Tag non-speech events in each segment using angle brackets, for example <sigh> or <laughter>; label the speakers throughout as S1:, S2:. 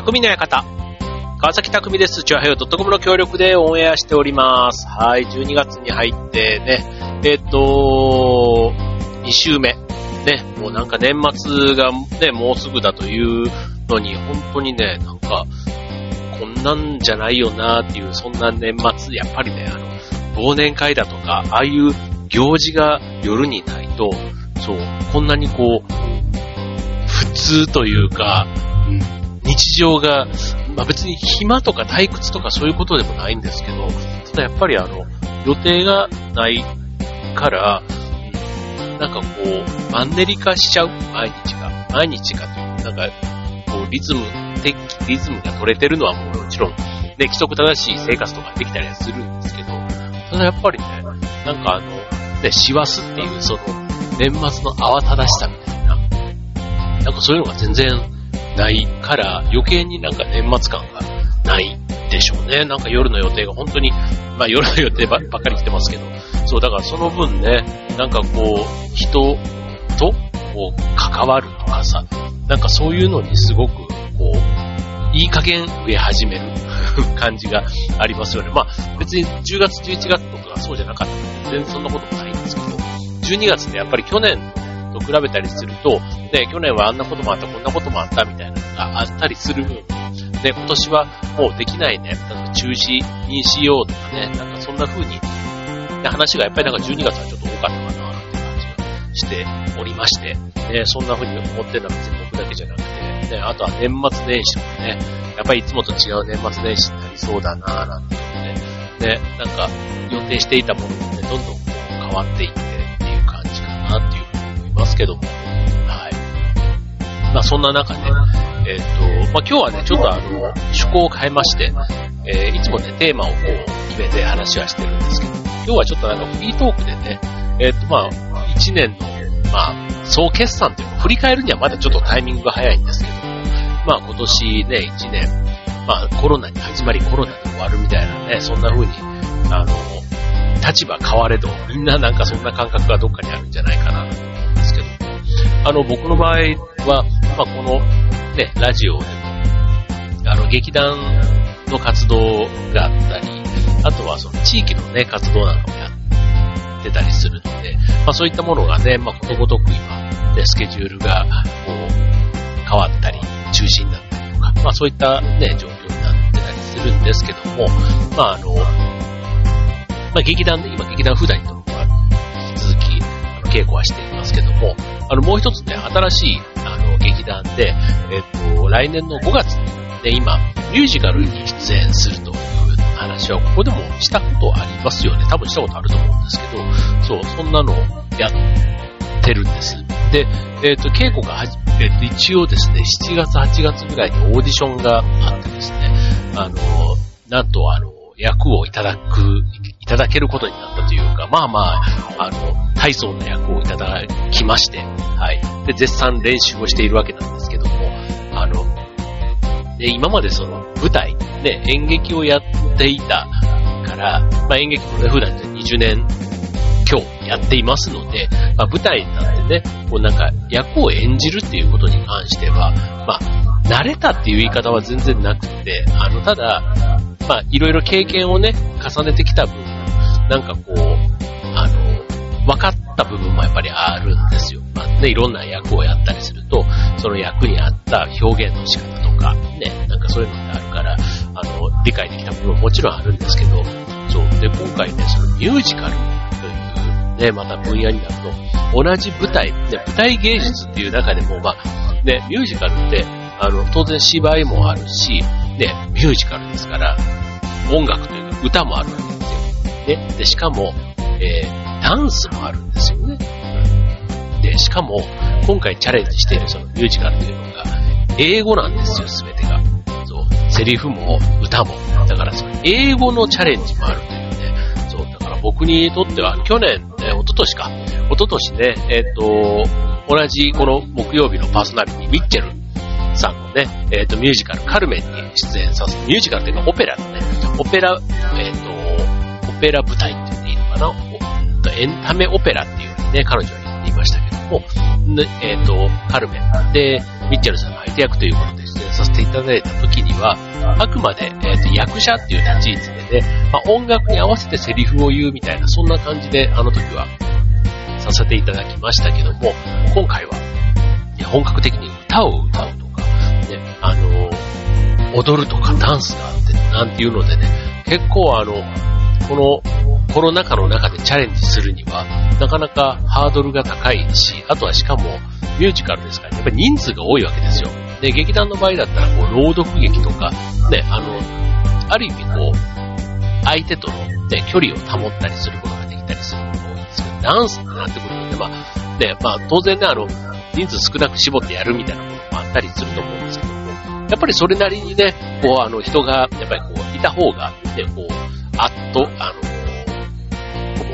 S1: 匠の館。川崎匠です。チュアヘヨ .com の協力でオンエアしております。はい、12月に入ってね、えっ、と、2週目。ね、もうなんか年末がね、もうすぐだというのに、本当にね、なんか、こんなんじゃないよなっていう、そんな年末、やっぱりね、あの、忘年会だとか、ああいう行事が夜にないと、そう、こんなにこう、普通というか、うん、日常が、まあ別に暇とか退屈とかそういうことでもないんですけど、ただやっぱりあの、予定がないから、なんかこう、マンネリ化しちゃう、毎日が。毎日が、なんか、こう、リズム、リズムが取れてるのはもちろん、ね、規則正しい生活とかできたりはするんですけど、ただやっぱりね、なんかあの、ね、師走っていうその、年末の慌ただしさみたいな、なんかそういうのが全然ないから余計になんか年末感がないでしょうね。なんか夜の予定が本当に、まあ夜の予定ばっかり来てますけど、そうだからその分ね、なんかこう、人とこう関わるとかさ、なんかそういうのにすごくこう、いい加減植え始める感じがありますよね。まあ別に10月11月とかそうじゃなかったので全然そんなこともないんですけど、12月ね、やっぱり去年と比べたりすると、ね、去年はあんなこともあった、こんなこともあったみたいなのがあったりする分、ね、今年はもうできないね、なんか中止にしようとかね、なんかそんな風に、ね、話がやっぱりなんか12月はちょっと多かったかなって感じがしておりまして、ね、そんな風に思ってるのは別に僕だけじゃなくて、ね、あとは年末年始もね、やっぱりいつもと違う年末年始になりそうだなぁなんてね、ね、なんか予定していたものもね、どんどん変わっていってっていう感じかなっていうふうに思いますけども、まあそんな中ね、えっ、ー、と、まあ今日はね、ちょっとあの、趣向を変えまして、えー、いつもね、テーマをこう、決めて話はしてるんですけど、今日はちょっとなんかフリートークでね、えっ、ー、とまあ、1年の、まあ、総決算というか、振り返るにはまだちょっとタイミングが早いんですけども、まあ今年ね、1年、まあコロナに始まりコロナに終わるみたいなね、そんな風に、あの、立場変われど、みんななんかそんな感覚がどっかにあるんじゃないかなと思うんですけど、あの、僕の場合は、まあ、この、ね、ラジオでも、あの、劇団の活動があったり、あとはその地域のね、活動なんかもやってたりするので、まあ、そういったものがね、まあ、ことごとく今、ね、スケジュールが、こう、変わったり、中止になったりとか、まあ、そういったね、状況になってたりするんですけども、まあ、あの、まあ、劇団で、今劇団普段にとも引き続き、あの、稽古はしていますけども、あの、もう一つね、新しい、あの、劇団で、えっと、来年の5月に、ね、今、ミュージカルに出演するという話は、ここでもしたことありますよね。多分したことあると思うんですけど、そう、そんなのをやってるんです。で、えっ、と、稽古がはじ、えっ、と、一応ですね、7月、8月ぐらいにオーディションがあってですね、あの、なんと、あの、役をいただく、いただけることになったというか、まあまあ、あの、大層な役をいただきまして、はい。で、絶賛練習をしているわけなんですけども、あの、で今までその舞台、ね、演劇をやっていたから、まあ演劇もね、普段20年今日やっていますので、まあ舞台なってね、こうなんか役を演じるっていうことに関しては、まあ、慣れたっていう言い方は全然なくて、あの、ただ、まあ、いろいろ経験をね、重ねてきた分、なんかこう、あの、分かった部分もやっぱりあるんですよ。まあね、いろんな役をやったりすると、その役に合った表現の仕方とか、ね、なんかそういうのってあるから、あの、理解できた部分ももちろんあるんですけど、そう。で、今回ね、そのミュージカルというね、また分野になると、同じ舞台、ね、舞台芸術っていう中でも、まあ、ね、ミュージカルって、あの、当然芝居もあるし、ね、ミュージカルですから、音楽というか歌もあるわけですよ。ね、で、しかも、えー、ダンスもあるんですよね。で、しかも、今回チャレンジしているそのミュージカルというのが、英語なんですよ、すべてが。そう、セリフも歌も。だからその英語のチャレンジもあるというね。そう、だから僕にとっては、去年、ね、一昨年か。一昨年ね、えっ、ー、と、同じこの木曜日のパーソナリティ、ミッチェルさんのね、えっ、ー、と、ミュージカル、カルメンに出演させて、ミュージカルっていうかオペラのね、オペラ、えっ、ー、と、オペラ舞台って言っていいのかな？エンタメオペラっていう風にね、彼女は言っ言いましたけども、えっ、ー、と、カルメン。で、ミッチェルさんの相手役ということで出演させていただいた時には、あくまで、えっ、ー、と、役者っていう立ち位置でね、まあ、音楽に合わせてセリフを言うみたいな、そんな感じで、あの時は、させていただきましたけども、今回は、本格的に歌を歌う、あの、踊るとかダンスがあって、なんていうのでね、結構あの、このコロナ禍の中でチャレンジするには、なかなかハードルが高いし、あとはしかもミュージカルですから、ね、やっぱり人数が多いわけですよ。で、劇団の場合だったら、こう、朗読劇とか、ね、あの、ある意味こう、相手との、ね、距離を保ったりすることができたりすることが多いんですけど、ダンスってなってくるとね、まあ、ね、まあ、当然ね、あの、人数少なく絞ってやるみたいなこともあったりすると思うんですけど、やっぱりそれなりにね、こう、あの、人が、やっぱりこう、いた方が、ね、こう、あっと、あの、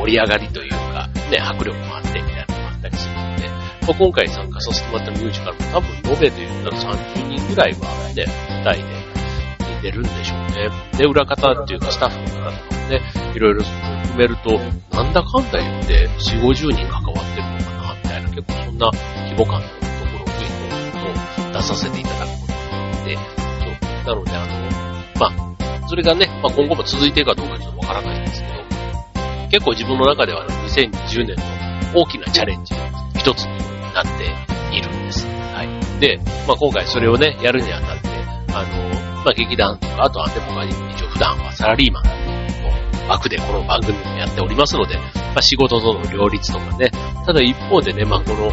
S1: 盛り上がりというか、ね、迫力もあってみたいなのもあったりするので、まあ、今回参加させてもらったミュージカルも多分、延べで言ったら30人ぐらいはね、舞台で出るんでしょうね。で、裏方っていうかスタッフの方とかもね、いろいろ含めると、なんだかんだ言って、4、50人関わってるのかな、みたいな、結構そんな規模感のところに出させていただくことで、そう。なので、あの、まあ、それがね、まあ、今後も続いていくかどうかちょっとわからないんですけど、結構自分の中では、2020年の大きなチャレンジの一つになっているんです。はい。で、まあ、今回それをね、やるにあたって、あの、まあ、劇団とか、あとはね、僕は一応普段はサラリーマンの枠でこの番組もやっておりますので、まあ、仕事との両立とかね、ただ一方でね、まあ、この、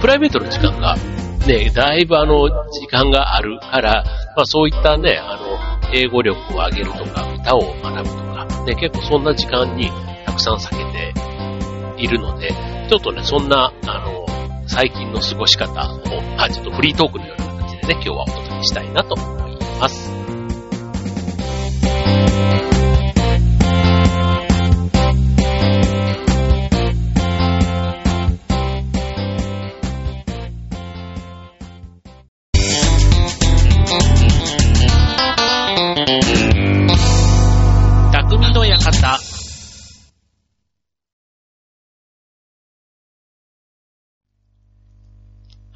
S1: プライベートの時間がね、だいぶあの、時間があるから、まあそういったね、あの、英語力を上げるとか、歌を学ぶとか、ね、結構そんな時間にたくさん避けているので、ちょっとね、そんな、あの、最近の過ごし方を、まあちょっとフリートークのような感じでね、今日はお届けしたいなと思います。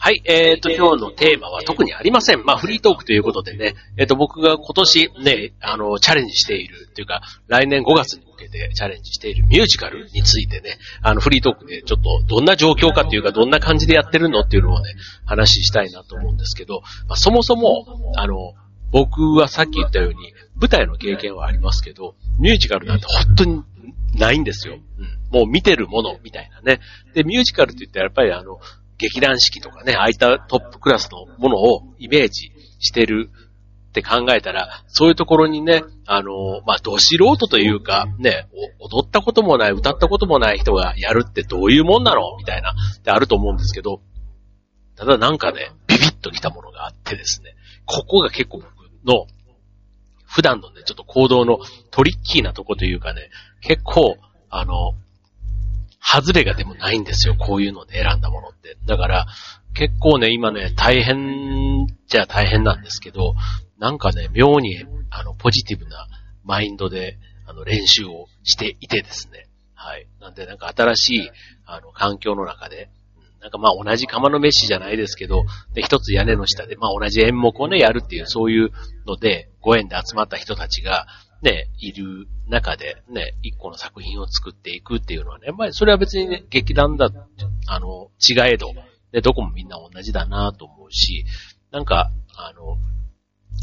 S1: はい、えっ、ー、と、今日のテーマは特にありません。まあ、フリートークということでね、えっ、ー、と、僕が今年ね、あの、チャレンジしている、というか、来年5月に向けてチャレンジしているミュージカルについてね、あの、フリートークでちょっとどんな状況かっていうか、どんな感じでやってるのっていうのをね、話したいなと思うんですけど、まあ、そもそも、あの、僕はさっき言ったように、舞台の経験はありますけど、ミュージカルなんて本当にないんですよ。うん。もう見てるものみたいなね。で、ミュージカルって言ったらやっぱりあの、劇団四季とかね、ああいったトップクラスのものをイメージしてるって考えたら、そういうところにね、あの、まあ、ど素人というか、ね、踊ったこともない、歌ったこともない人がやるってどういうもんなの？みたいな、ってあると思うんですけど、ただなんかね、ビビッときたものがあってですね、ここが結構僕の、普段のね、ちょっと行動のトリッキーなとこというかね、結構、あの、外れがでもないんですよ。こういうので選んだものって。だから、結構ね、今ね、大変じゃ大変なんですけど、なんかね、妙に、あの、ポジティブなマインドで、あの、練習をしていてですね。はい。なんで、なんか新しい、あの、環境の中で、なんかまあ同じ釜の飯じゃないですけど、で、一つ屋根の下で、まあ同じ演目をね、やるっていう、そういうので、ご縁で集まった人たちが、ね、いる中でね、一個の作品を作っていくっていうのはね、やっぱりそれは別にね、劇団だ、あの、違えど、ね、どこもみんな同じだなと思うし、なんか、あの、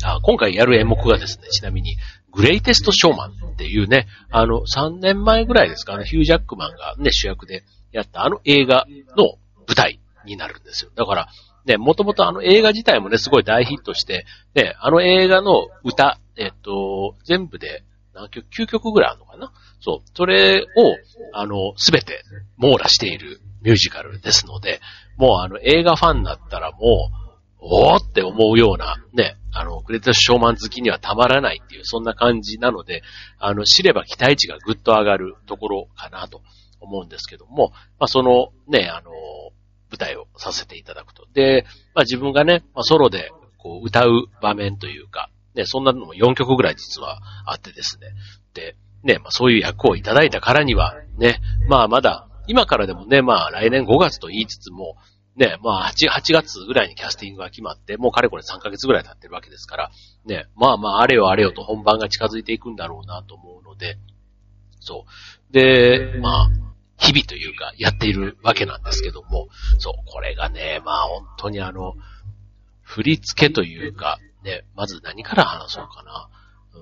S1: あ今回やる演目がですね、ちなみに、グレイテストショーマンっていうね、あの、3年前ぐらいですかね、ヒュージャックマンがね、主役でやったあの映画の舞台になるんですよ。だから、ね、もともとあの映画自体もね、すごい大ヒットして、ね、あの映画の歌、えっと、全部で何曲、9曲ぐらいあるのかな？そう。それを、あの、すべて網羅しているミュージカルですので、もうあの映画ファンだったらもう、おーって思うような、ね、あの、グレートショーマン好きにはたまらないっていう、そんな感じなので、あの、知れば期待値がぐっと上がるところかなと思うんですけども、まあ、そのね、あの、舞台をさせていただくと。で、まあ、自分がね、まあ、ソロでこう歌う場面というか、ね、そんなのも4曲ぐらい実はあってですね。で、ね、まあ、そういう役をいただいたからには、ね、まあまだ今からでもね、まあ来年5月と言いつつも、ね、まあ8、8月ぐらいにキャスティングが決まって、もうかれこれ3ヶ月ぐらい経ってるわけですから、ね、まあまああれよあれよと本番が近づいていくんだろうなと思うので、そう。で、まあ、日々というか、やっているわけなんですけども、そう、これがね、まあ本当にあの、振り付けというか、ね、まず何から話そうかな。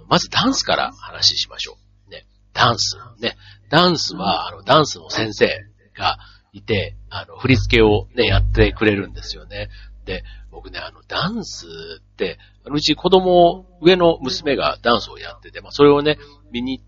S1: まずダンスから話しましょう。ね、ダンス。ね、ダンスは、あの、ダンスの先生がいて、あの、振り付けをね、やってくれるんですよね。で、僕ね、あの、ダンスって、あのうち子供、上の娘がダンスをやってて、まあ、それをね、見に行っ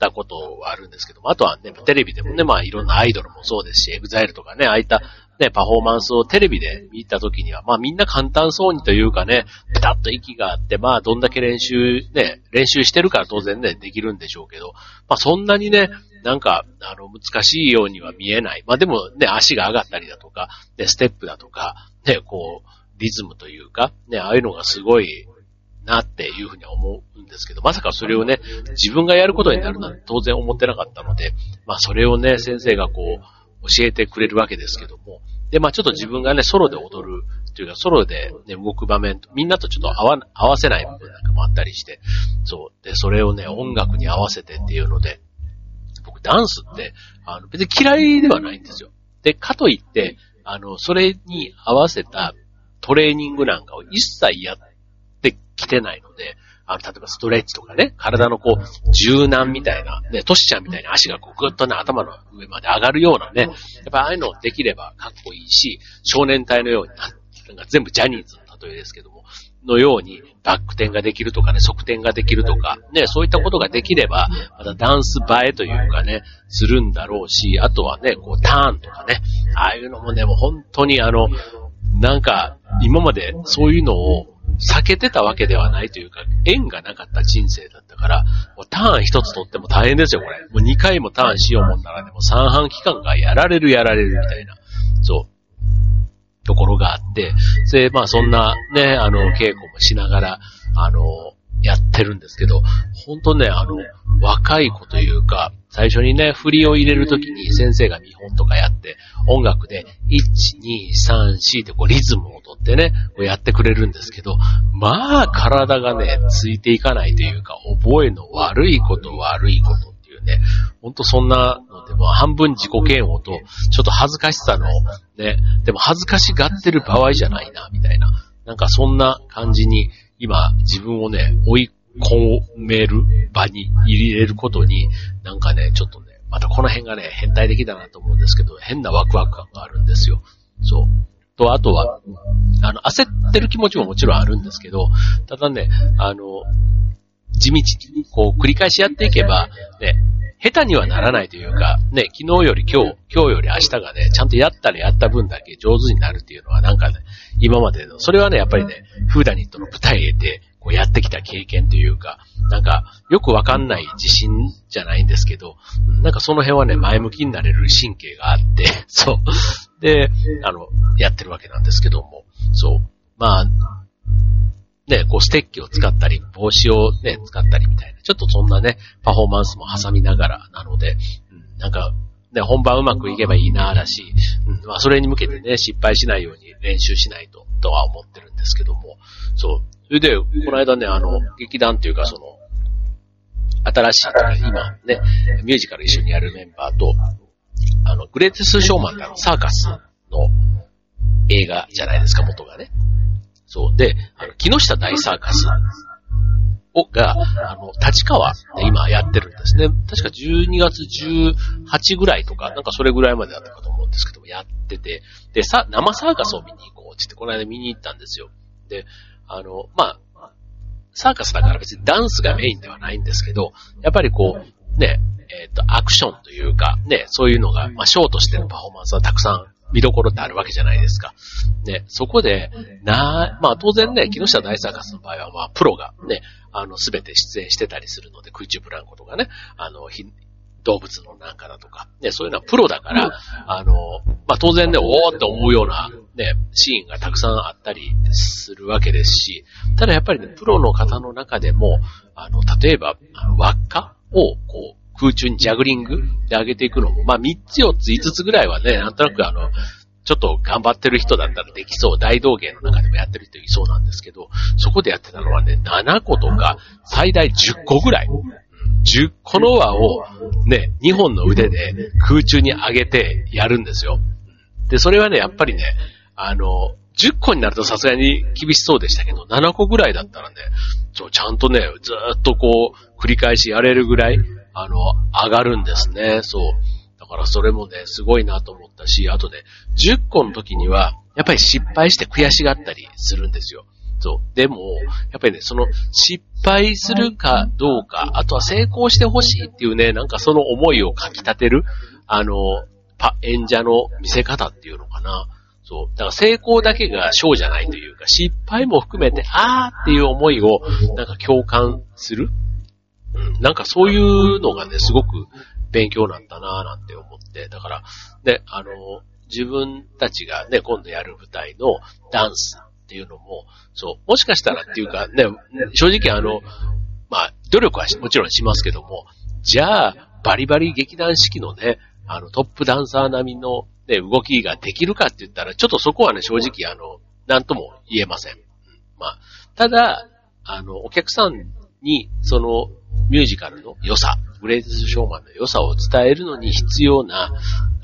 S1: たことはあるんですけども、あとはね、テレビでもね、まあ、いろんなアイドルもそうですし、エグザイルとかね、ああいったね、パフォーマンスをテレビで見たときには、まあみんな簡単そうにというかね、ピタッと息があって、まあどんだけ練習、ね、練習してるから当然ね、できるんでしょうけど、まあそんなにね、なんか、あの、難しいようには見えない。まあでもね、足が上がったりだとか、ね、ステップだとか、ね、こう、リズムというか、ね、ああいうのがすごいなっていうふうに思うんですけど、まさかそれをね、自分がやることになるなんて当然思ってなかったので、まあそれをね、先生がこう、教えてくれるわけですけども、で、まあちょっと自分がね、ソロで踊るというか、ソロでね、動く場面、みんなとちょっと合わ、合わせない部分なんかもあったりして、そう。で、それをね、音楽に合わせてっていうので、僕ダンスって、あの、別に嫌いではないんですよ。で、かといって、あの、それに合わせたトレーニングなんかを一切やってきてないので、あの、例えばストレッチとかね、体のこう、柔軟みたいな、ね、トシちゃんみたいに足がこう、ぐっとね、頭の上まで上がるようなね、やっぱああいうのできればかっこいいし、少年隊のようにな、なんか全部ジャニーズの例えですけども、のようにバック転ができるとかね、側転ができるとか、ね、そういったことができれば、またダンス映えというかね、するんだろうし、あとはね、こうターンとかね、ああいうのもね、もう本当にあの、なんか、今までそういうのを避けてたわけではないというか、縁がなかった人生だったから、もうターン一つ取っても大変ですよ、これ。もう二回もターンしようもんならね、もう三半期間がやられるやられるみたいな、そう、ところがあって、で、まあそんなね、あの、稽古もしながら、あの、やってるんですけど、ほんとね、あの、若い子というか、最初にね、振りを入れるときに先生が見本とかやって、音楽で、1、2、3、4ってこうリズムをってね、こうやってくれるんですけど、まあ体がね、ついていかないというか、覚えの悪いこと悪いことっていうね、ほんとそんなのでも半分自己嫌悪と、ちょっと恥ずかしさの、ね、でも恥ずかしがってる場合じゃないな、みたいな。なんかそんな感じに、今自分をね、追い込める場に入れることに、なんかね、ちょっとね、またこの辺がね、変態的だなと思うんですけど、変なワクワク感があるんですよ。そう。と、あとは、あの、焦ってる気持ちももちろんあるんですけど、ただね、あの、地道に、こう、繰り返しやっていけば、ね、下手にはならないというか、ね、昨日より今日、今日より明日がね、ちゃんとやったらやった分だけ上手になるっていうのはなんかね、今までの、それはね、やっぱりね、フーダニットの舞台で、こうやってきた経験というか、なんか、よくわかんない自信じゃないんですけど、なんかその辺はね、前向きになれる神経があって、<laughs> そう。で、あの、やってるわけなんですけども、そう。まあ、ね、こうステッキを使ったり、帽子をね、使ったりみたいな、ちょっとそんなね、パフォーマンスも挟みながらなので、うん、なんか、ね、本番うまくいけばいいな、だし、うん、まあそれに向けてね、失敗しないように練習しないと、とは思ってるんですけども、そう。それで、この間ね、あの、劇団っていうかその、新しい、今ね、ミュージカル一緒にやるメンバーと、あの、グレーテスショーマンってあの、サーカスの映画じゃないですか、元がね。そう。で、あの、木下大サーカスをが、あの、立川で今やってるんですね。確か12月18ぐらいとか、なんかそれぐらいまでだったかと思うんですけども、やってて、で、さ、生サーカスを見に行こうってって、この間見に行ったんですよ。で、あの、まあ、サーカスだから別にダンスがメインではないんですけど、やっぱりこう、ね、えっ、ー、と、アクションというか、ね、そういうのが、まあ、ショーとしてのパフォーマンスはたくさん見どころってあるわけじゃないですか。ね、そこで、なまあ当然ね、木下大サーカスの場合は、まあプロがね、あの、すべて出演してたりするので、空中ブランコとかね、あの、動物のなんかだとか、ね、そういうのはプロだから、あの、まあ、当然ね、おーって思うような、ね、シーンがたくさんあったりするわけですし、ただやっぱりね、プロの方の中でも、あの、例えば、輪っかを、こう、空中にジャグリングで上げていくのも、まあ3つ4つ5つぐらいはね、なんとなくあの、ちょっと頑張ってる人だったらできそう。大道芸の中でもやってる人いそうなんですけど、そこでやってたのはね、7個とか、最大10個ぐらい。10個の輪をね、2本の腕で空中に上げてやるんですよ。で、それはね、やっぱりね、あの、10個になるとさすがに厳しそうでしたけど、7個ぐらいだったらね、ちょちゃんとね、ずっとこう、繰り返しやれるぐらい、あの、上がるんですね。そう。だからそれもね、すごいなと思ったし、あとね、10個の時には、やっぱり失敗して悔しがったりするんですよ。そう。でも、やっぱりね、その失敗するかどうか、あとは成功してほしいっていうね、なんかその思いをかき立てる、あの、パ、演者の見せ方っていうのかな。そう。だから成功だけが賞じゃないというか、失敗も含めて、あーっていう思いを、なんか共感する。うん。なんかそういうのがね、すごく勉強なんだなーなんて思って。だから、ね、あの、自分たちがね、今度やる舞台のダンスっていうのも、そう、もしかしたらっていうかね、正直あの、まあ、努力はもちろんしますけども、じゃあ、バリバリ劇団四季のね、あの、トップダンサー並みのね、動きができるかって言ったら、ちょっとそこはね、正直あの、なんとも言えません。まあ、ただ、あの、お客さんに、その、ミュージカルの良さ、グレイテスショーマンの良さを伝えるのに必要な、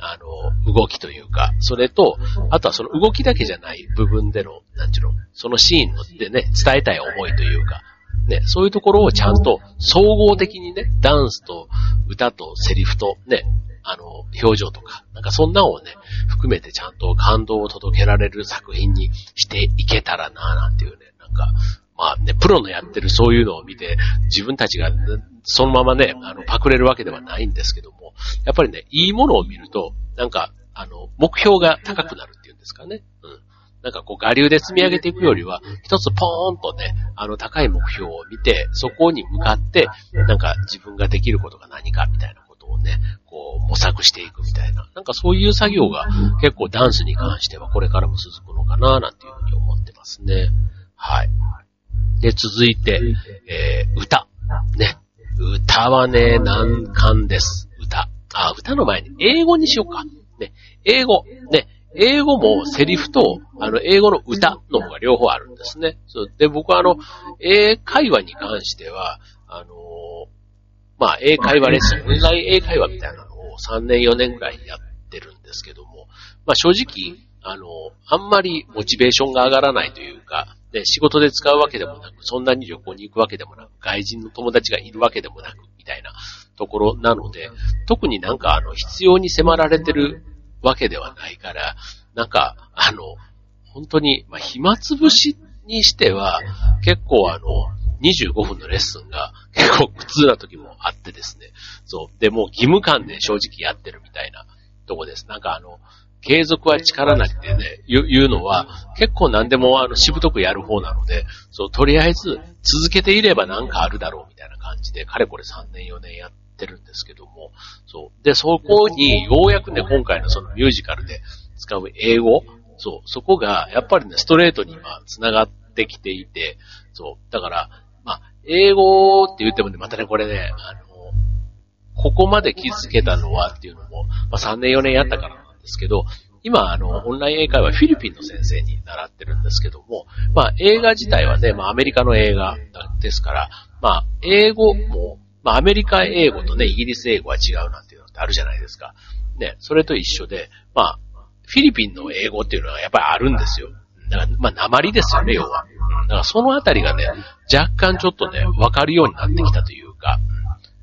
S1: あの、動きというか、それと、あとはその動きだけじゃない部分での、なんちゅうの、そのシーンでね、伝えたい思いというか、ね、そういうところをちゃんと総合的にね、ダンスと歌とセリフとね、あの、表情とか、なんかそんなをね、含めてちゃんと感動を届けられる作品にしていけたらなぁなんていうね、なんか、まあね、プロのやってるそういうのを見て、自分たちがそのままね、あの、パクれるわけではないんですけども、やっぱりね、いいものを見ると、なんか、あの、目標が高くなるっていうんですかね。うん。なんかこう、我流で積み上げていくよりは、一つポーンとね、あの、高い目標を見て、そこに向かって、なんか自分ができることが何かみたいなことをね、こう、模索していくみたいな。なんかそういう作業が結構ダンスに関してはこれからも続くのかな、なんていうふうに思ってますね。はい。で、続いて、えー、歌。ね。歌はね、難関です。歌。あ、歌の前に英語にしようか。ね。英語。ね。英語もセリフと、あの、英語の歌の方が両方あるんですね。そう。で、僕はあの、英会話に関しては、あのまあ、英会話レッスン、オンライン英会話みたいなのを3年4年ぐらいやってるんですけども、まあ、正直、あの、あんまりモチベーションが上がらないというか、で、仕事で使うわけでもなく、そんなに旅行に行くわけでもなく、外人の友達がいるわけでもなく、みたいなところなので、特になんかあの、必要に迫られてるわけではないから、なんか、あの、本当に、まあ、暇つぶしにしては、結構あの、25分のレッスンが結構苦痛な時もあってですね。そう。で、もう義務感で正直やってるみたいなとこです。なんかあの、継続は力なりってね、言うのは、結構何でもあの、しぶとくやる方なので、そう、とりあえず続けていればなんかあるだろうみたいな感じで、かれこれ3年4年やっててるんですけども、そう。で、そこにようやくね、今回のそのミュージカルで使う英語、そう、そこがやっぱりね、ストレートに今繋がってきていて、そう、だから、まあ、英語って言ってもね、またね、これね、あの、ここまで気づけたのはっていうのも、まあ3年4年やったからなんですけど、今、あの、オンライン英会話フィリピンの先生に習ってるんですけども、まあ、映画自体はね、まあ、アメリカの映画ですから、まあ、英語も、まあ、アメリカ英語とね、イギリス英語は違うなんていうのってあるじゃないですか。ね、それと一緒で、まあ、フィリピンの英語っていうのはやっぱりあるんですよ。だから、まあ、鉛ですよね、要は。だからそのあたりがね、若干ちょっとね、わかるようになってきたというか、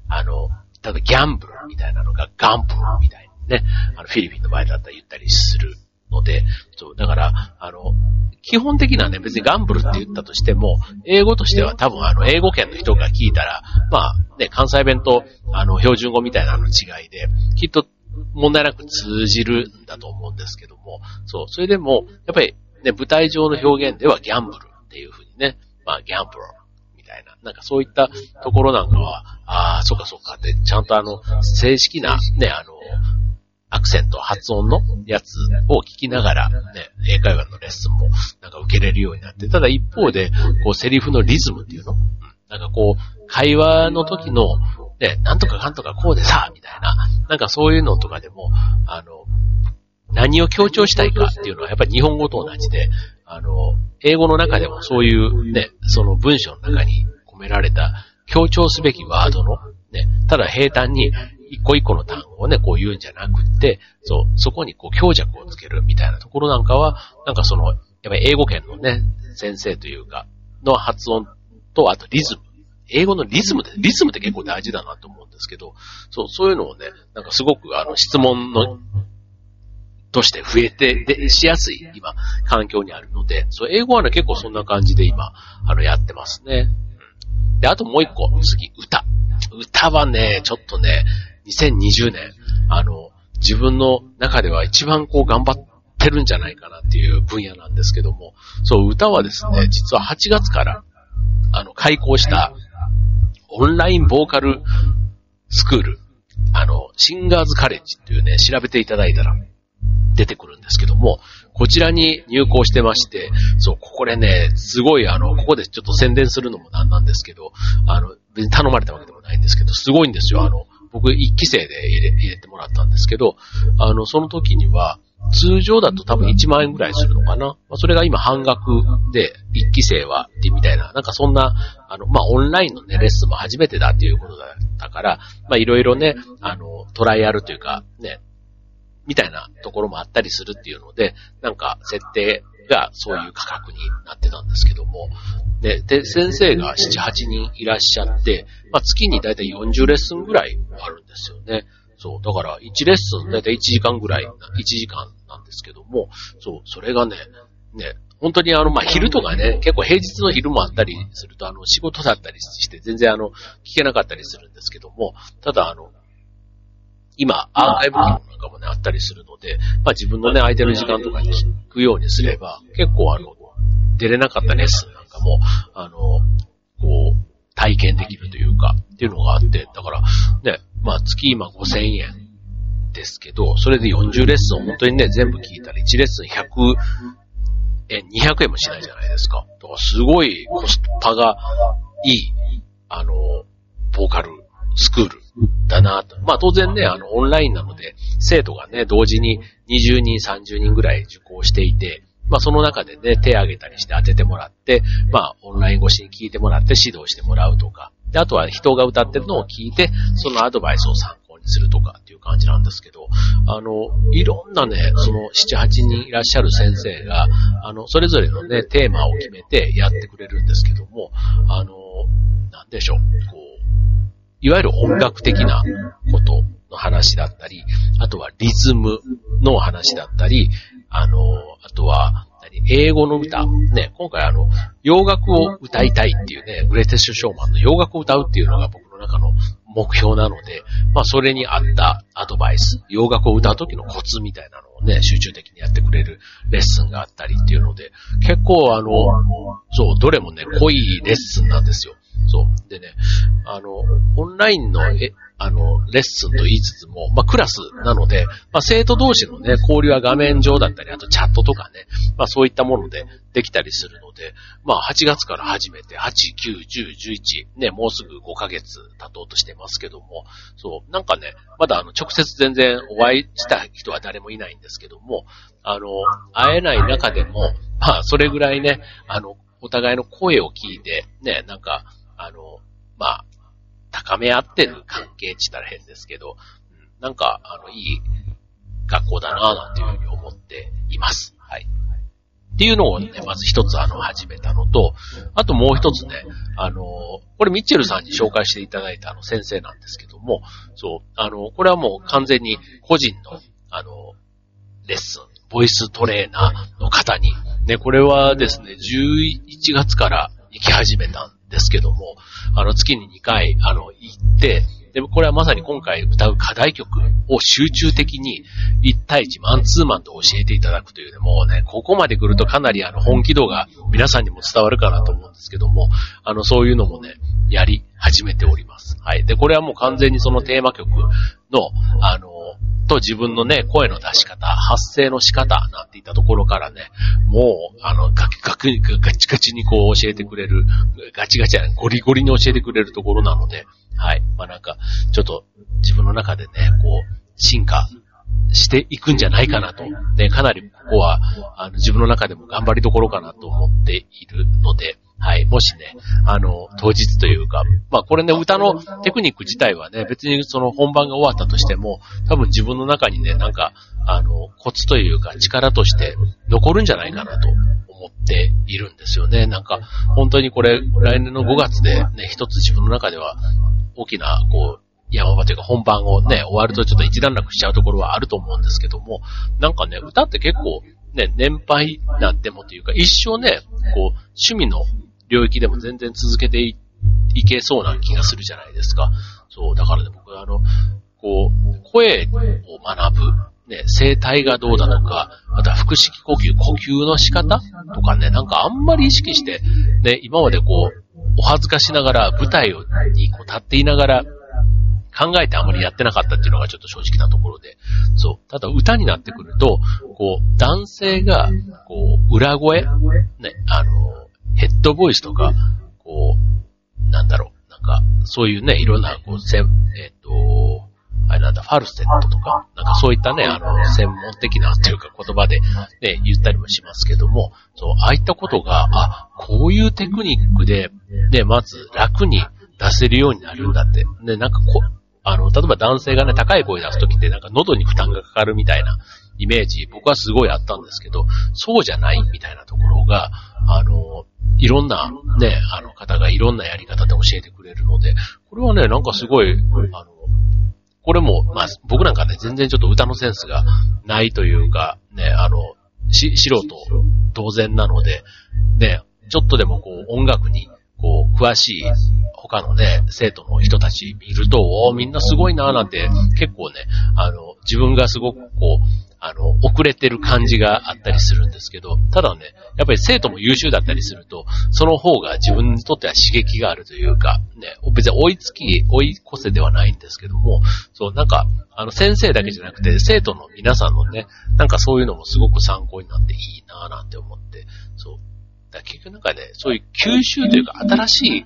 S1: あの、ただギャンブルみたいなのがガンプルみたいなね、あの、フィリピンの場合だったら言ったりするので、そう、だから、あの、基本的なね、別にガンブルって言ったとしても、英語としては多分あの、英語圏の人が聞いたら、まあ、ね、関西弁と、あの、標準語みたいなの違いで、きっと問題なく通じるんだと思うんですけども、そう、それでも、やっぱりね、舞台上の表現ではギャンブルっていうふうにね、まあ、ギャンブルみたいな、なんかそういったところなんかは、ああ、そうかそうかって、ちゃんとあの、正式な、ね、あの、アクセント、発音のやつを聞きながら、ね、英会話のレッスンもなんか受けれるようになって、ただ一方で、こう、セリフのリズムっていうの、うん、なんかこう、会話の時の、ね、なんとかかんとかこうでさ、みたいな、なんかそういうのとかでも、あの、何を強調したいかっていうのはやっぱり日本語と同じで、あの、英語の中でもそういうね、その文章の中に込められた強調すべきワードの、ね、ただ平坦に一個一個の単語をね、こう言うんじゃなくって、そう、そこにこう強弱をつけるみたいなところなんかは、なんかその、やっぱり英語圏のね、先生というか、の発音と、あとリズム。英語のリズムで、リズムって結構大事だなと思うんですけど、そう、そういうのをね、なんかすごくあの質問のとして増えて、で、しやすい、今、環境にあるので、そう、英語はね、結構そんな感じで今、あの、やってますね。うん、で、あともう一個、次、歌。歌はね、ちょっとね、2020年、あの、自分の中では一番こう頑張ってるんじゃないかなっていう分野なんですけども、そう、歌はですね、実は8月から、あの、開校した、オンラインボーカルスクール、あの、シンガーズカレッジっていうね、調べていただいたら、出てくるんですけども、こちらに入校してまして、そう、これね、すごいあの、ここでちょっと宣伝するのもなんなんですけど、あの、別に頼まれたわけでもないんですけど、すごいんですよ。あの、僕一期生で入れ入れてもらったんですけど、あの、その時には、通常だと多分1万円ぐらいするのかな。まあ、それが今半額で、一期生は、ってみたいな、なんかそんな、あの、まあ、オンラインのね、レッスンも初めてだっていうことだったから、ま、いろいろね、あの、トライアルというか、ね、みたいなところもあったりするっていうので、なんか設定がそういう価格になってたんですけども、で、で先生が7、8人いらっしゃって、まあ、月にだいたい40レッスンぐらいあるんですよね。そう。だから、1レッスンだいたい1時間ぐらい、1時間なんですけども、そう、それがね、ね、本当にあの、まあ、昼とかね、結構平日の昼もあったりすると、あの、仕事だったりして全然あの、聞けなかったりするんですけども、ただあの、今、アーカイブ機能なんかもね、あったりするので、まあ自分のね、空いてる時間とかに聞くようにすれば、結構あの、出れなかったレッスンなんかも、あの、こう、体験できるというか、っていうのがあって、だから、ね、まあ月今5000円ですけど、それで40レッスンを本当にね、全部聞いたら1レッスン100円、200円もしないじゃないですか。だからすごいコスパがいい、あの、ボーカルスクールだなと。まあ当然ね、あの、オンラインなので、生徒がね、同時に20人、30人ぐらい受講していて、まあその中でね、手を挙げたりして当ててもらって、まあオンライン越しに聞いてもらって指導してもらうとか、で、あとは人が歌ってるのを聞いて、そのアドバイスを参考にするとかっていう感じなんですけど、あの、いろんなね、その7、8人いらっしゃる先生が、あの、それぞれのね、テーマを決めてやってくれるんですけども、あの、なんでしょう、こう、いわゆる音楽的なことの話だったり、あとはリズムの話だったり、あの、あとは、英語の歌。ね、今回あの、洋楽を歌いたいっていうね、グレーテストショーマンの洋楽を歌うっていうのが僕の中の目標なので、まあそれに合ったアドバイス、洋楽を歌う時のコツみたいなのをね、集中的にやってくれるレッスンがあったりっていうので、結構あの、そう、どれもね、濃いレッスンなんですよ。そう。でね、あの、オンラインの、え、あの、レッスンと言いつつも、まあ、クラスなので、まあ、生徒同士のね、交流は画面上だったり、あとチャットとかね、まあ、そういったものでできたりするので、まあ、8月から始めて、8、9、10、11、ね、もうすぐ5ヶ月経とうとしてますけども、そう、なんかね、まだあの、直接全然お会いした人は誰もいないんですけども、あの、会えない中でも、まあ、それぐらいね、あの、お互いの声を聞いて、ね、なんか、あの、まあ、高め合ってる関係って言ったら変ですけど、なんか、あの、いい学校だなぁなんていうふうに思っています。はい。っていうのをね、まず一つあの、始めたのと、あともう一つね、あの、これミッチェルさんに紹介していただいたあの先生なんですけども、そう、あの、これはもう完全に個人の、あの、レッスン、ボイストレーナーの方に、ね、これはですね、11月から行き始めたんですけども、あの、月に2回、あの、行って、で、これはまさに今回歌う課題曲を集中的に1対1マンツーマンと教えていただくというね、もうね、ここまで来るとかなりあの本気度が皆さんにも伝わるかなと思うんですけども、あの、そういうのもね、やり始めております。はい。で、これはもう完全にそのテーマ曲の、あの、と自分のね、声の出し方、発声の仕方なんていったところからね、もう、あの、ガガガチガチにこう教えてくれる、ガチガチゴリゴリに教えてくれるところなので、はい。まあなんか、ちょっと自分の中でね、こう、進化していくんじゃないかなと。ね、かなりここは、あの、自分の中でも頑張りどころかなと思っているので、はい。もしね、あの、当日というか、まあこれね、歌のテクニック自体はね、別にその本番が終わったとしても、多分自分の中にね、なんか、あの、コツというか力として残るんじゃないかなと思っているんですよね。なんか、本当にこれ、来年の5月でね、一つ自分の中では大きな、こう、山場というか本番をね、終わるとちょっと一段落しちゃうところはあると思うんですけども、なんかね、歌って結構、ね、年配なんてもというか、一生ね、こう、趣味の領域でも全然続けていいけそうな気がするじゃないですか。そう、だからね、僕あの、こう、声を学ぶ、ね、声帯がどうだとか、また腹式呼吸、呼吸の仕方とかね、なんかあんまり意識して、ね、今までこう、お恥ずかしながら、舞台をにこう立っていながら、考えてあまりやってなかったっていうのがちょっと正直なところで。そう。ただ歌になってくると、こう、男性が、こう、裏声ね、あの、ヘッドボイスとか、こう、なんだろう、なんか、そういうね、いろんな、こう、せえっ、ー、と、あれなんだ、ファルセットとか、なんかそういったね、あの、専門的なというか言葉でね、言ったりもしますけども、そう、ああいったことが、あ、こういうテクニックで、ね、まず楽に出せるようになるんだって。ね、なんかこう、あの、例えば男性がね、高い声出すときってなんか喉に負担がかかるみたいなイメージ、僕はすごいあったんですけど、そうじゃないみたいなところが、あの、いろんなね、あの方がいろんなやり方で教えてくれるので、これはね、なんかすごい、あの、これも、まあ、僕なんかね、全然ちょっと歌のセンスがないというか、ね、あの、し、素人当然なので、ね、ちょっとでもこう音楽にこう、詳しい他のね、生徒の人たち見ると、おみんなすごいなーなんて、結構ね、あの、自分がすごくこう、あの、遅れてる感じがあったりするんですけど、ただね、やっぱり生徒も優秀だったりすると、その方が自分にとっては刺激があるというか、ね、別に追いつき、追い越せではないんですけども、そう、なんか、あの、先生だけじゃなくて、生徒の皆さんのね、なんかそういうのもすごく参考になっていいなぁなんて思って、そう、だ結局なんかね、そういう吸収というか、新しい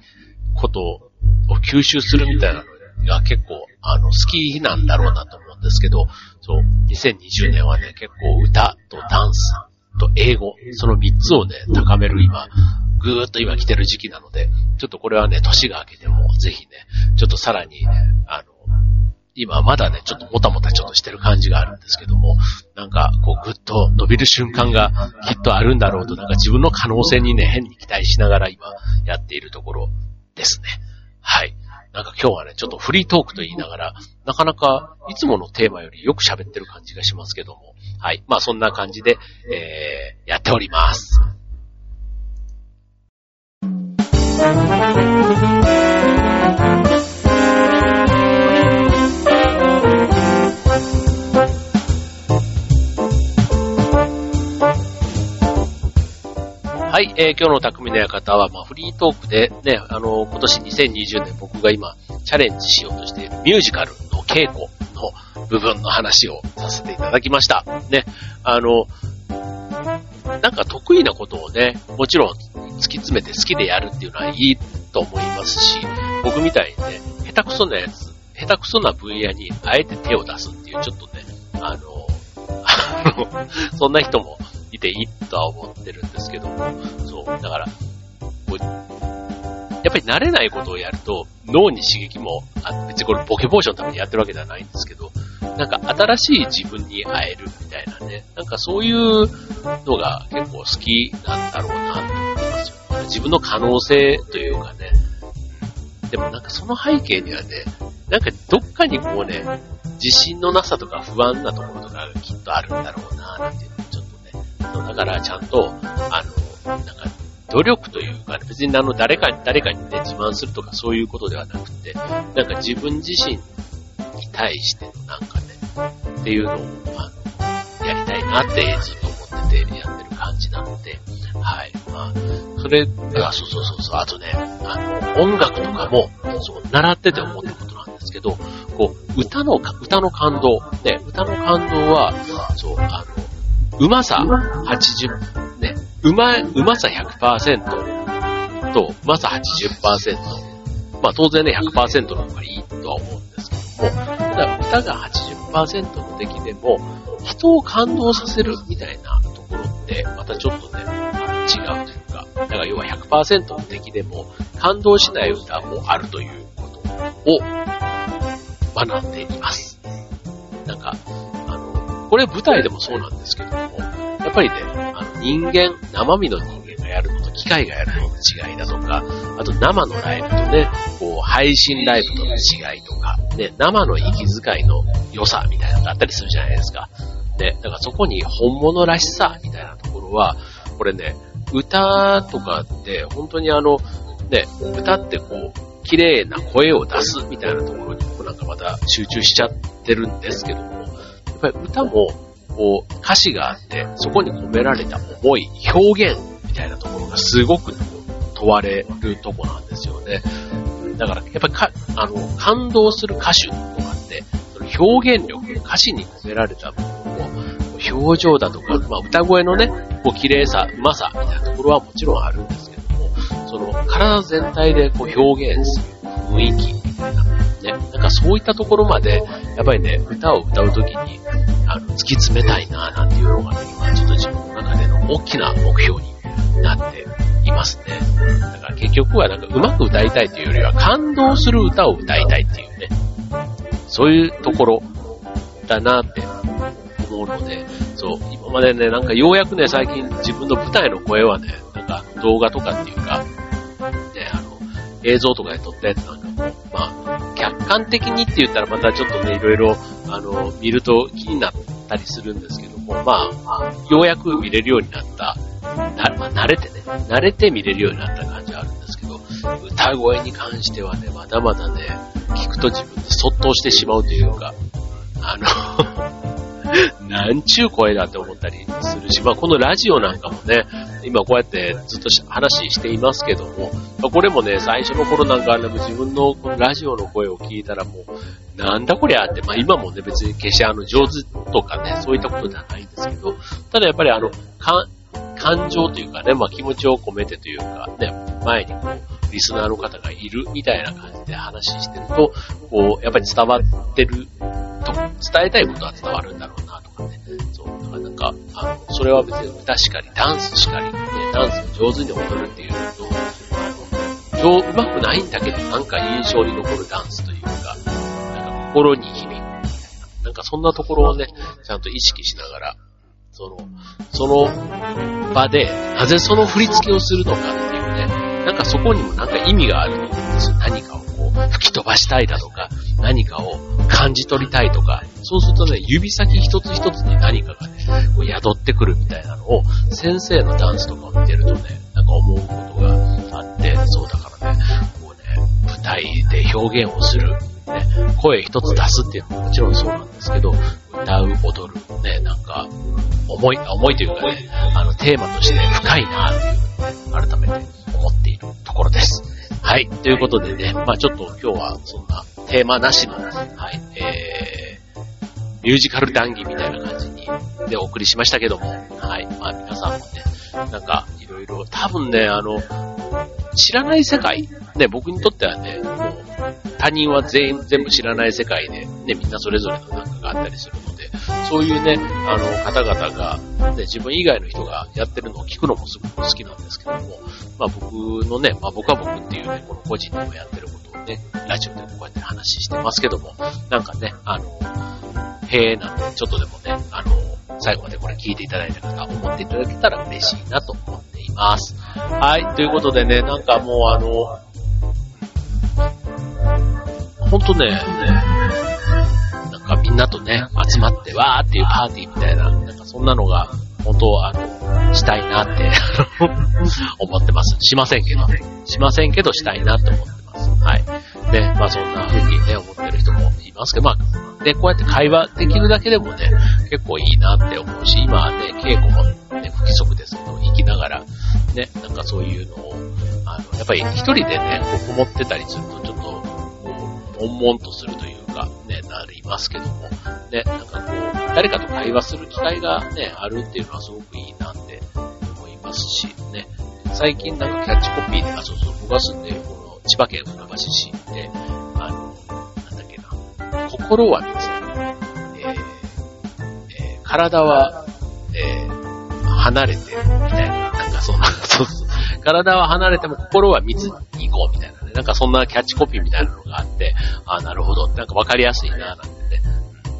S1: ことを吸収するみたいなのが結構、あの、好きなんだろうなと思ですけど、そう、2020年はね、結構歌とダンスと英語、その3つをね、高める今、ぐーっと今来てる時期なので、ちょっとこれはね、年が明けても、ぜひね、ちょっとさらに、あの、今まだね、ちょっともたもたちょっとしてる感じがあるんですけども、なんか、こう、ぐっと伸びる瞬間がきっとあるんだろうと、なんか自分の可能性にね、変に期待しながら今、やっているところですね。はい。なんか今日はね、ちょっとフリートークと言いながら、なかなかいつものテーマよりよく喋ってる感じがしますけども、はい。まあそんな感じで、えー、やっております。はい、えー、今日の匠の館は、まあ、フリートークでね、あの、今年2020年僕が今、チャレンジしようとしているミュージカルの稽古の部分の話をさせていただきました。ね、あの、なんか得意なことをね、もちろん突き詰めて好きでやるっていうのはいいと思いますし、僕みたいにね、下手くそなやつ、下手くそな分野にあえて手を出すっていう、ちょっとね、あの、<laughs> そんな人もいていいとは思ってるんですけども、そう、だから、こう、やっぱり慣れないことをやると脳に刺激も、あ別にこれボケ防止のためにやってるわけではないんですけど、なんか新しい自分に会えるみたいなね、なんかそういうのが結構好きなんだろうなと思いますよ。自分の可能性というかね、でもなんかその背景にはね、なんかどっかにこうね、自信のなさとか不安なところとかがきっとあるんだろうな、なんていうだからちゃんと、あの、なんか、努力というか、別にあの、誰かに、誰かにね、自慢するとかそういうことではなくて、なんか自分自身に対してのなんかね、っていうのを、あの、やりたいなってずっと思っててやってる感じなので、はい。まあ、それ、あ、そうそうそうそう、あとね、あの、音楽とかも、そう、習ってて思ったことなんですけど、こう、歌の、歌の感動、ね、歌の感動は、そう、あの、うまさ80、ね、うま、うまさ100%と、うまさ80%まあ当然ね、100%の方がいいとは思うんですけども、ただ歌が80%の出来でも、人を感動させるみたいなところって、またちょっとね、違うというか、だから要は100%の出来でも、感動しない歌もあるということを学んでいます。なんか、これ舞台でもそうなんですけども、やっぱりね、あの人間、生身の人間がやるのと機械がやるのの違いだとか、あと生のライブとね、こう、配信ライブとの違いとか、ね、生の息遣いの良さみたいなのがあったりするじゃないですか。ね、だからそこに本物らしさみたいなところは、これね、歌とかって本当にあの、ね、歌ってこう、綺麗な声を出すみたいなところに僕なんかまた集中しちゃってるんですけども、やっぱり歌も、こう、歌詞があって、そこに込められた思い、表現みたいなところがすごく問われるとこなんですよね。だから、やっぱりか、あの、感動する歌手とかって、その表現力、歌詞に込められた部分を、表情だとか、まあ、歌声のね、こう、綺麗さ、うまさ、みたいなところはもちろんあるんですけども、その、体全体でこう、表現する雰囲気、ね、なんかそういったところまで、やっぱりね、歌を歌うときに、あの、突き詰めたいな、なんていうのがね、今、ちょっと自分の中での大きな目標になっていますね。だから結局はなんか上手く歌いたいというよりは感動する歌を歌いたいっていうね、そういうところだなって思うので、そう、今までね、なんかようやくね、最近自分の舞台の声はね、なんか動画とかっていうか、映像とかで撮ったやつなんかも、まあ、客観的にって言ったらまたちょっとね、いろいろ、あの、見ると気になったりするんですけども、まあ、ようやく見れるようになった。な、まあ、慣れてね、慣れて見れるようになった感じはあるんですけど、歌声に関してはね、まだまだね、聞くと自分でそっとしてしまうというか、あの <laughs> なんちゅう声だって思ったりするし、まあこのラジオなんかもね、今こうやってずっと話していますけども、これもね、最初の頃なんかね、自分のラジオの声を聞いたらもう、なんだこりゃって、まあ今もね、別に決してあの上手とかね、そういったことではないんですけど、ただやっぱりあの、感情というかね、まあ気持ちを込めてというか、ね、前にこう、リスナーの方がいるみたいな感じで話してると、こう、やっぱり伝わってると、伝えたいことは伝わるんだろうなとかね。そう、か、あの、それは別に歌しかり、ダンスしかり、ね、ダンスを上手に踊るっていうのと、上、うまくないんだけど、なんか印象に残るダンスというか、なんか心に響くみたいな、なんかそんなところをね、ちゃんと意識しながら、その、その場で、なぜその振り付けをするのかっていうね、なんかそこにもなんか意味があると思うんですよ。何かを、吹き飛ばしたいだとか、何かを感じ取りたいとか、そうするとね、指先一つ一つに何かがね、こう宿ってくるみたいなのを、先生のダンスとかを見てるとね、なんか思うことがあって、そうだからね、こうね、舞台で表現をする、ね、声一つ出すっていうのももちろんそうなんですけど、歌う、踊る、ね、なんか、思い、思いというかね、あの、テーマとして深いなっていう、改めて思っているところです。はい。ということでね、まあちょっと今日はそんなテーマなしの、はい、えー、ミュージカル談義みたいな感じに、でお送りしましたけども、はい。まあ皆さんもね、なんか、いろいろ、多分ね、あの、知らない世界、ね、僕にとってはね、もう、他人は全員、全部知らない世界で、ね、みんなそれぞれのなんかがあったりするのそういうね、あの、方々が、ね、自分以外の人がやってるのを聞くのもすごく好きなんですけども、まあ僕のね、まあ僕は僕っていうね、この個人でもやってることをね、ラジオでもこうやって話してますけども、なんかね、あの、へえなんて、ちょっとでもね、あの、最後までこれ聞いていただいた方、思っていただけたら嬉しいなと思っています。はい、ということでね、なんかもうあの、ほんとね、みんなとね、集まってわーっていうパーティーみたいな、なんかそんなのが、本当あの、したいなって <laughs> 思ってます。しませんけど、しませんけどしたいなって思ってます。はい。で、まあそんな風にね、思ってる人もいますけど、まあ、で、こうやって会話できるだけでもね、結構いいなって思うし、今はね、稽古もね、不規則ですけど、行きながら、ね、なんかそういうのを、あの、やっぱり一人でね、こうこもってたりすると、ちょっと、こう、悶々とするという、ね、なりますけども、ね、なんかこう、誰かと会話する機会がね、あるっていうのはすごくいいなって思いますし、ね、最近なんかキャッチコピーで、あ、そうそう、僕が住んでるこの千葉県船ますし、ね、あの、なんだっけな、心は密、えーえー、体は、えー、離れてみたいな、なんかそんな、そうそう。体は離れても心は密に行こうみたいな、なんかそんなキャッチコピーみたいなのがあって、あなるほど、なんかわかりやすいな、なんてね。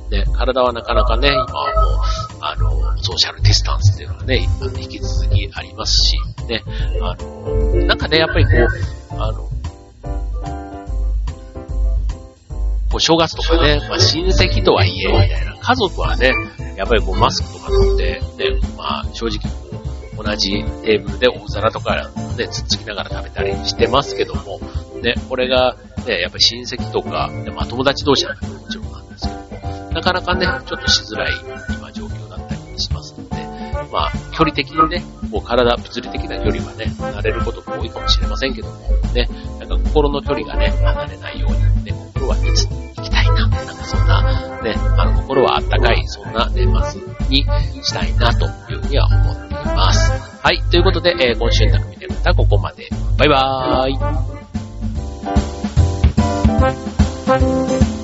S1: で、体はなかなかね、今はもう、あの、ソーシャルディスタンスっていうのがね、引き続きありますし、ね、あの、なんかね、やっぱりこう、あの、こう正月とかね、まあ、親戚とはいえ、みたいな。家族はね、やっぱりこうマスクとか取って、ね、まあ正直こう、同じテーブルで大皿とかね、つっつきながら食べたりしてますけども、ね、これが、ね、やっぱり親戚とか、まあ友達同士なんてもちろんなんですけど、なかなかね、ちょっとしづらい今状況だったりしますので、まあ、距離的にね、こう体、物理的な距離はね、離れることが多いかもしれませんけども、ね、なんか心の距離がね、離れないように、ね、心は密に行きたいな、なんかそんな、ね、あの、心はあったかい、そんな年末にしたいな、というふうには思っています。はい、ということで、えー、今週の匠でまたここまで。バイバーイ。Thank you.